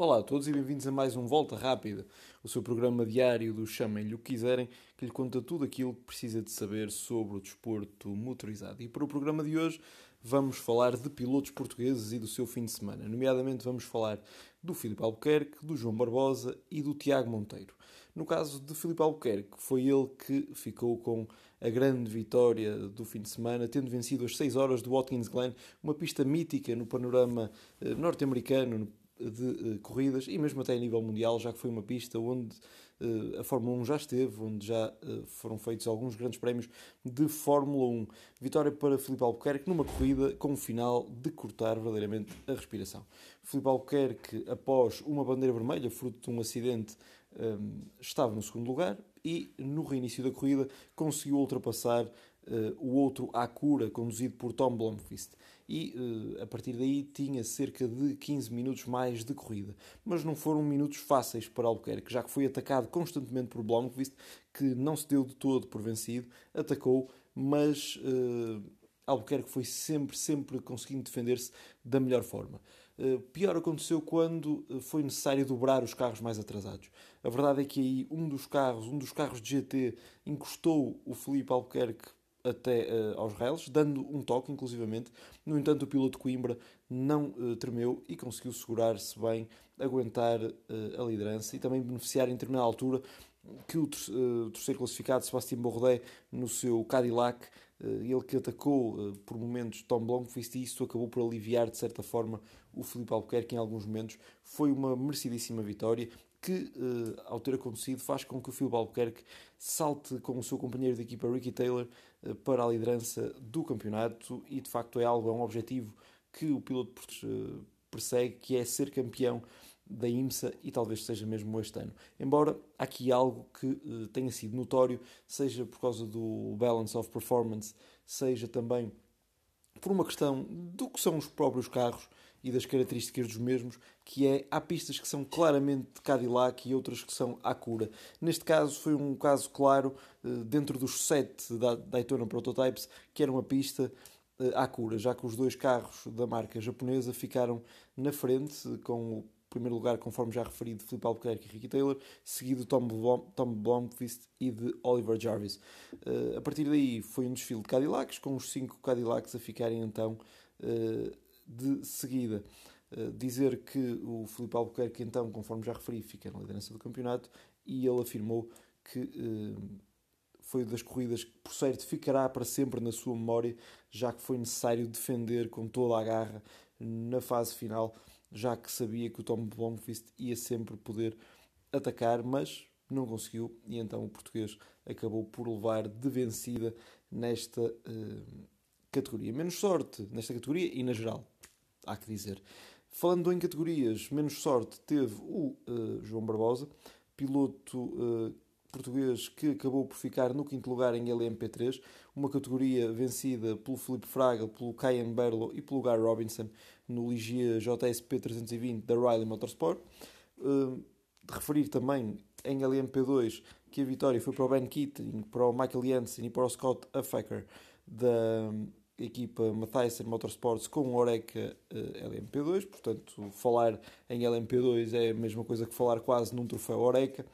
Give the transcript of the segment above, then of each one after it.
Olá a todos e bem-vindos a mais um Volta Rápida, o seu programa diário do Chamem-lhe o que quiserem, que lhe conta tudo aquilo que precisa de saber sobre o desporto motorizado. E para o programa de hoje vamos falar de pilotos portugueses e do seu fim de semana. Nomeadamente vamos falar do Filipe Albuquerque, do João Barbosa e do Tiago Monteiro. No caso de Filipe Albuquerque, foi ele que ficou com a grande vitória do fim de semana, tendo vencido as 6 horas do Watkins Glen, uma pista mítica no panorama eh, norte-americano, de uh, corridas e mesmo até a nível mundial, já que foi uma pista onde uh, a Fórmula 1 já esteve, onde já uh, foram feitos alguns grandes prémios de Fórmula 1. Vitória para Filipe Albuquerque numa corrida com o final de cortar verdadeiramente a respiração. Filipe Albuquerque, após uma bandeira vermelha, fruto de um acidente, um, estava no segundo lugar e no reinício da corrida conseguiu ultrapassar o outro Acura, conduzido por Tom Blomqvist e uh, a partir daí tinha cerca de 15 minutos mais de corrida. Mas não foram minutos fáceis para Albuquerque, já que foi atacado constantemente por Blomqvist, que não se deu de todo por vencido, atacou, mas uh, Albuquerque foi sempre, sempre conseguindo defender-se da melhor forma. Uh, pior aconteceu quando foi necessário dobrar os carros mais atrasados. A verdade é que aí um dos carros, um dos carros de GT, encostou o Felipe Albuquerque até uh, aos rails, dando um toque, inclusivamente. No entanto, o piloto Coimbra não uh, tremeu e conseguiu segurar-se bem, aguentar uh, a liderança e também beneficiar em determinada altura que o terceiro classificado, Sebastião Bourdais, no seu Cadillac, ele que atacou por momentos Tom Blomqvist e isso acabou por aliviar de certa forma o Felipe Albuquerque em alguns momentos. Foi uma merecidíssima vitória que, uh, ao ter acontecido, faz com que o Phil Albuquerque salte com o seu companheiro de equipa Ricky Taylor uh, para a liderança do campeonato e, de facto, é algo, é um objetivo que o piloto uh, persegue, que é ser campeão da IMSA e talvez seja mesmo este ano. Embora aqui algo que tenha sido notório, seja por causa do balance of performance, seja também por uma questão do que são os próprios carros, e das características dos mesmos, que é há pistas que são claramente de Cadillac e outras que são Acura. Neste caso foi um caso claro eh, dentro dos sete da Daytona Prototypes, que era uma pista eh, Acura, já que os dois carros da marca japonesa ficaram na frente com o primeiro lugar, conforme já referido, de Filipe Albuquerque e Ricky Taylor, seguido de Tom, Blom, Tom Blomqvist e de Oliver Jarvis. Uh, a partir daí foi um desfile de Cadillacs, com os cinco Cadillacs a ficarem então de seguida. Uh, dizer que o Filipe Albuquerque, então, conforme já referi, fica na liderança do campeonato e ele afirmou que uh, foi das corridas que, por certo, ficará para sempre na sua memória, já que foi necessário defender com toda a garra na fase final, já que sabia que o Tom Blomqvist ia sempre poder atacar, mas não conseguiu e então o português acabou por levar de vencida nesta uh, categoria. Menos sorte nesta categoria e na geral há que dizer. Falando em categorias, menos sorte teve o uh, João Barbosa, piloto uh, português que acabou por ficar no quinto lugar em LMP3, uma categoria vencida pelo Felipe Fraga, pelo Cayenne Berlo e pelo Guy Robinson no Ligia JSP 320 da Riley Motorsport. Uh, de referir também em LMP2 que a vitória foi para o Ben Keating, para o Michael Jensen e para o Scott Affaker da equipa Mathiasen Motorsports com o Oreca eh, LMP2, portanto, falar em LMP2 é a mesma coisa que falar quase num troféu Oreca.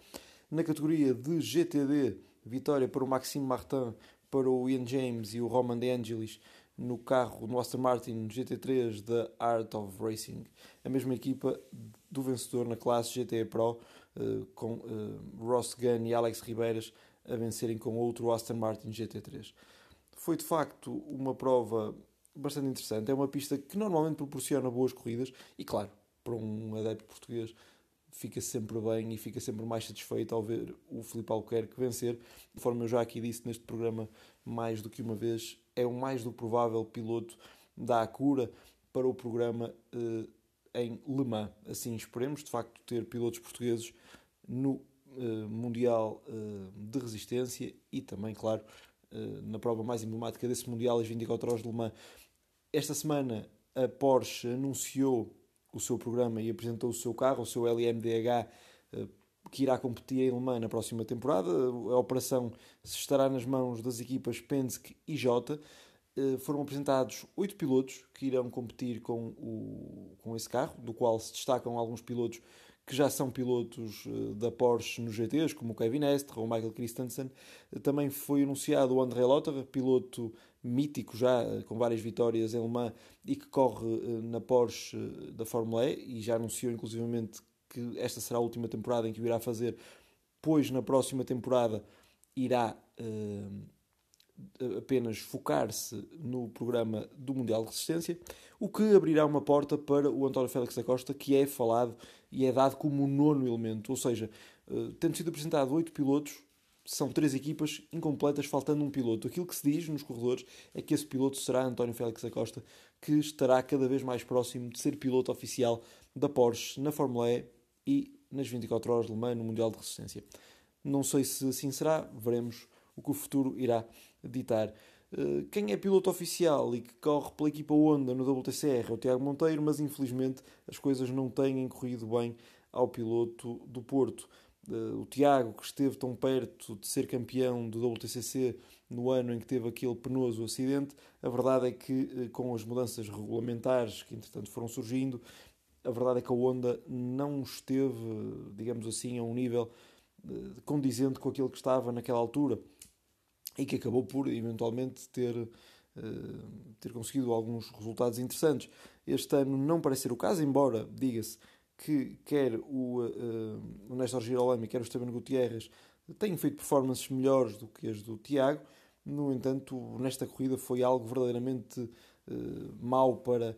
Na categoria de GTD, vitória para o Maxime Martin, para o Ian James e o Roman De Angelis no carro, no Aston Martin GT3 da Art of Racing. A mesma equipa do vencedor na classe GT Pro, uh, com uh, Ross Gunn e Alex Ribeiras a vencerem com outro Aston Martin GT3 foi de facto uma prova bastante interessante. É uma pista que normalmente proporciona boas corridas e, claro, para um adepto português fica sempre bem e fica sempre mais satisfeito ao ver o Filipe Albuquerque vencer. Conforme eu já aqui disse neste programa mais do que uma vez, é o mais do provável piloto da Acura para o programa eh, em Le Mans. Assim esperemos, de facto, ter pilotos portugueses no eh, Mundial eh, de Resistência e também, claro, na prova mais emblemática desse Mundial, as 24 horas de Le Mans. Esta semana a Porsche anunciou o seu programa e apresentou o seu carro, o seu LMDH, eh, que irá competir em Le Mans na próxima temporada. A operação estará nas mãos das equipas Penske e Jota. eh, foram apresentados oito pilotos que irão competir com, o, com esse carro, do qual se destacam alguns pilotos que já são pilotos eh, da Porsche nos GTs, como o Kevin Estre ou o Michael Christensen. Também foi anunciado o André Lotter, piloto mítico já, com várias vitórias em Le Mans e que corre na Porsche da Fórmula E e já anunciou inclusivamente que esta será a última temporada em que o irá fazer, pois na próxima temporada irá uh, apenas focar-se no programa do Mundial de Resistência, o que abrirá uma porta para o António Félix da Costa, que é falado e é dado como o nono elemento, ou seja, uh, tendo sido apresentado oito pilotos, são três equipas incompletas, faltando um piloto. Aquilo que se diz nos corredores é que esse piloto será António Félix da Costa, que estará cada vez mais próximo de ser piloto oficial da Porsche na Fórmula E e nas 24 horas de Le Mans no Mundial de Resistência. Não sei se assim será, veremos o que o futuro irá ditar. Eh, quem é piloto oficial e que corre pela equipa Honda no WTCR é o Tiago Monteiro, mas infelizmente as coisas não têm corrido bem ao piloto do Porto. Eh, o Tiago, que esteve tão perto de ser campeão do WTCC no ano em que teve aquele penoso acidente, a verdade é que eh, com as mudanças regulamentares que entretanto foram surgindo, a verdade é que a Honda não esteve, digamos assim, a um nível condizente com aquilo que estava naquela altura e que acabou por eventualmente ter, uh, ter conseguido alguns resultados interessantes. Este ano não parece ser o caso, embora diga-se que quer o, uh, o Néstor Girolami, quer o Esteban Gutierrez tenham feito performances melhores do que as do Tiago. No entanto, nesta corrida foi algo verdadeiramente uh, mau para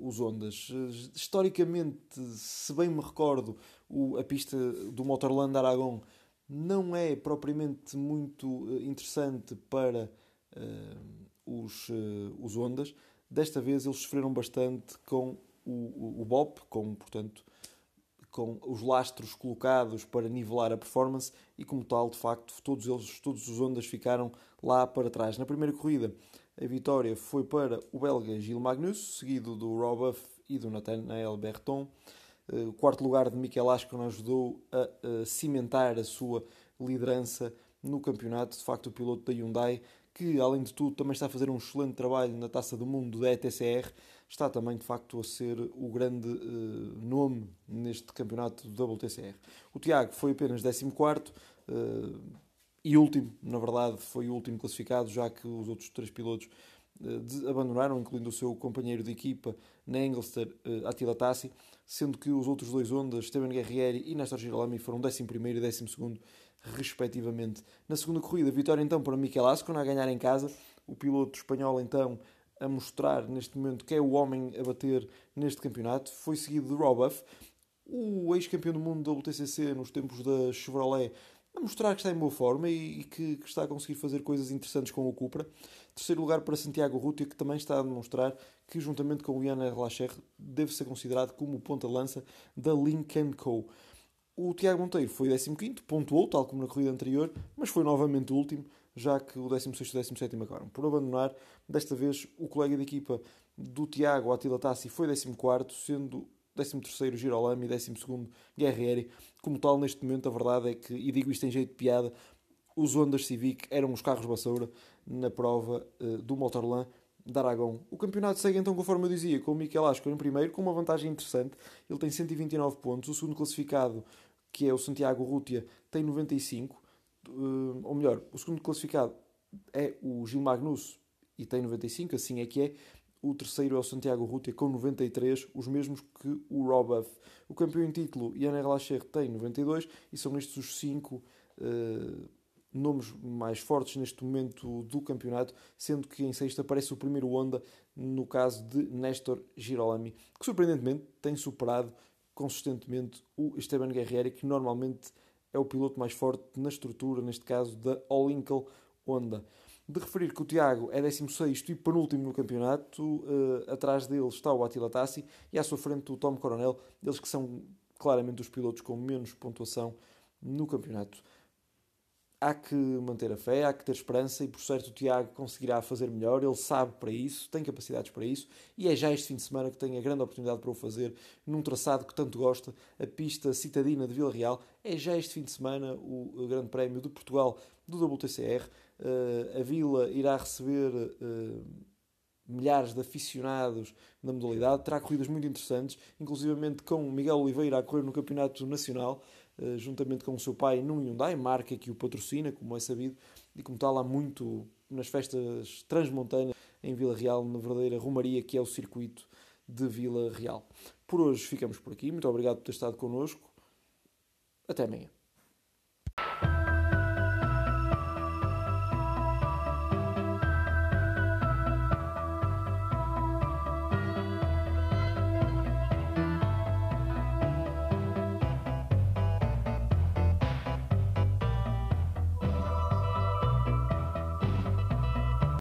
os Ondas. historicamente, se bem me recordo, o, a pista do Motorland Aragon não é propriamente muito uh, interessante para uh, os, os Ondas. Desta vez eles sofreram bastante com o, o, o BOP, com, portanto, com os lastros colocados para nivelar a performance e como tal, de facto, todos eles, todos os Ondas ficaram lá para trás. Na primeira corrida, a vitória foi para o belga Gilles Magnus, seguido do Rob Buff e do Nathanael Berton. Eh, o quarto lugar de Mikel Ascon ajudou a, cimentar a sua liderança no campeonato. De facto, o piloto da Hyundai, que além de tudo também está a fazer um excelente trabalho na Taça do Mundo da ETCR, está também de facto a ser o grande uh, nome neste campeonato do WTCR. O Tiago foi apenas 14 uh, e último, na verdade, foi o último classificado, já que os outros três pilotos abandonaram, incluindo o seu companheiro de equipa na Engelster, uh, Attila Tassi, sendo que os outros dois Ondas, Esteban Guerrieri e Nestor Girolami, foram 11 e 12 respectivamente. Na segunda corrida, vitória então para Mikel Ascon a ganhar em casa, o piloto espanhol então a mostrar neste momento que é o homem a bater neste campeonato. Foi seguido de Robuff, o ex-campeão do mundo da WTCC nos tempos da Chevrolet, a mostrar que está em boa forma e, que, que, está a conseguir fazer coisas interessantes com o Cupra. Terceiro lugar para Santiago Rutia, que também está a demonstrar que, juntamente com o Ian Erlacher, deve ser considerado como o ponta-lança da Lincoln Co. O Tiago Monteiro foi 15, pontuou, tal como na corrida anterior, mas foi novamente o último, já que o 16 e o 17 acabaram por abandonar. Desta vez, o colega de equipa do Tiago, Attila Tassi, foi 14, sendo 13º Girolami e 12º Guerrieri. Como tal, neste momento, a verdade é que, e digo isto em jeito de piada, os Hondas Civic eram os carros bassoura na prova uh, do Motorland de Aragão. O campeonato segue então conforme eu dizia, com o Miquel Asco em primeiro, com uma vantagem interessante. Ele tem 129 pontos. O segundo classificado, que é o Santiago Rútia, tem 95. Uh, ou melhor, o segundo classificado é o Gil Magnus e tem 95, assim é que é. O terceiro é o Santiago Rútia com 93, os mesmos que o Robuff. O campeão em título, Ian Erlacher, tem 92 e são estes os cinco uh, nomes mais fortes neste momento do campeonato, sendo que em sexta aparece o primeiro Honda, no caso de Néstor Girolami, que surpreendentemente tem superado consistentemente o Esteban Guerrieri, que normalmente é o piloto mais forte na estrutura, neste caso da All-Inkle Honda de referir que o Tiago é 16 e penúltimo no campeonato, uh, atrás dele está o Attila Tassi e à sua frente o Tom Coronel, eles que são claramente os pilotos com menos pontuação no campeonato. Há que manter a fé, há que ter esperança e por certo o Tiago conseguirá fazer melhor, ele sabe para isso, tem capacidades para isso e é já este fim de semana que tem a grande oportunidade para o fazer num traçado que tanto gosta, a pista citadina de Vila Real. É já este fim de semana o Grande Prémio de Portugal do WTCR a Vila irá receber milhares de aficionados na modalidade. Terá corridas muito interessantes, inclusivamente com Miguel Oliveira a correr no Campeonato Nacional, juntamente com o seu pai num Hyundai, marca que o patrocina, como é sabido, e como tal há muito nas festas transmontanas em Vila Real, na verdadeira Romaria, que é o circuito de Vila Real. Por hoje ficamos por aqui. Muito obrigado por ter estado connosco. Até amanhã.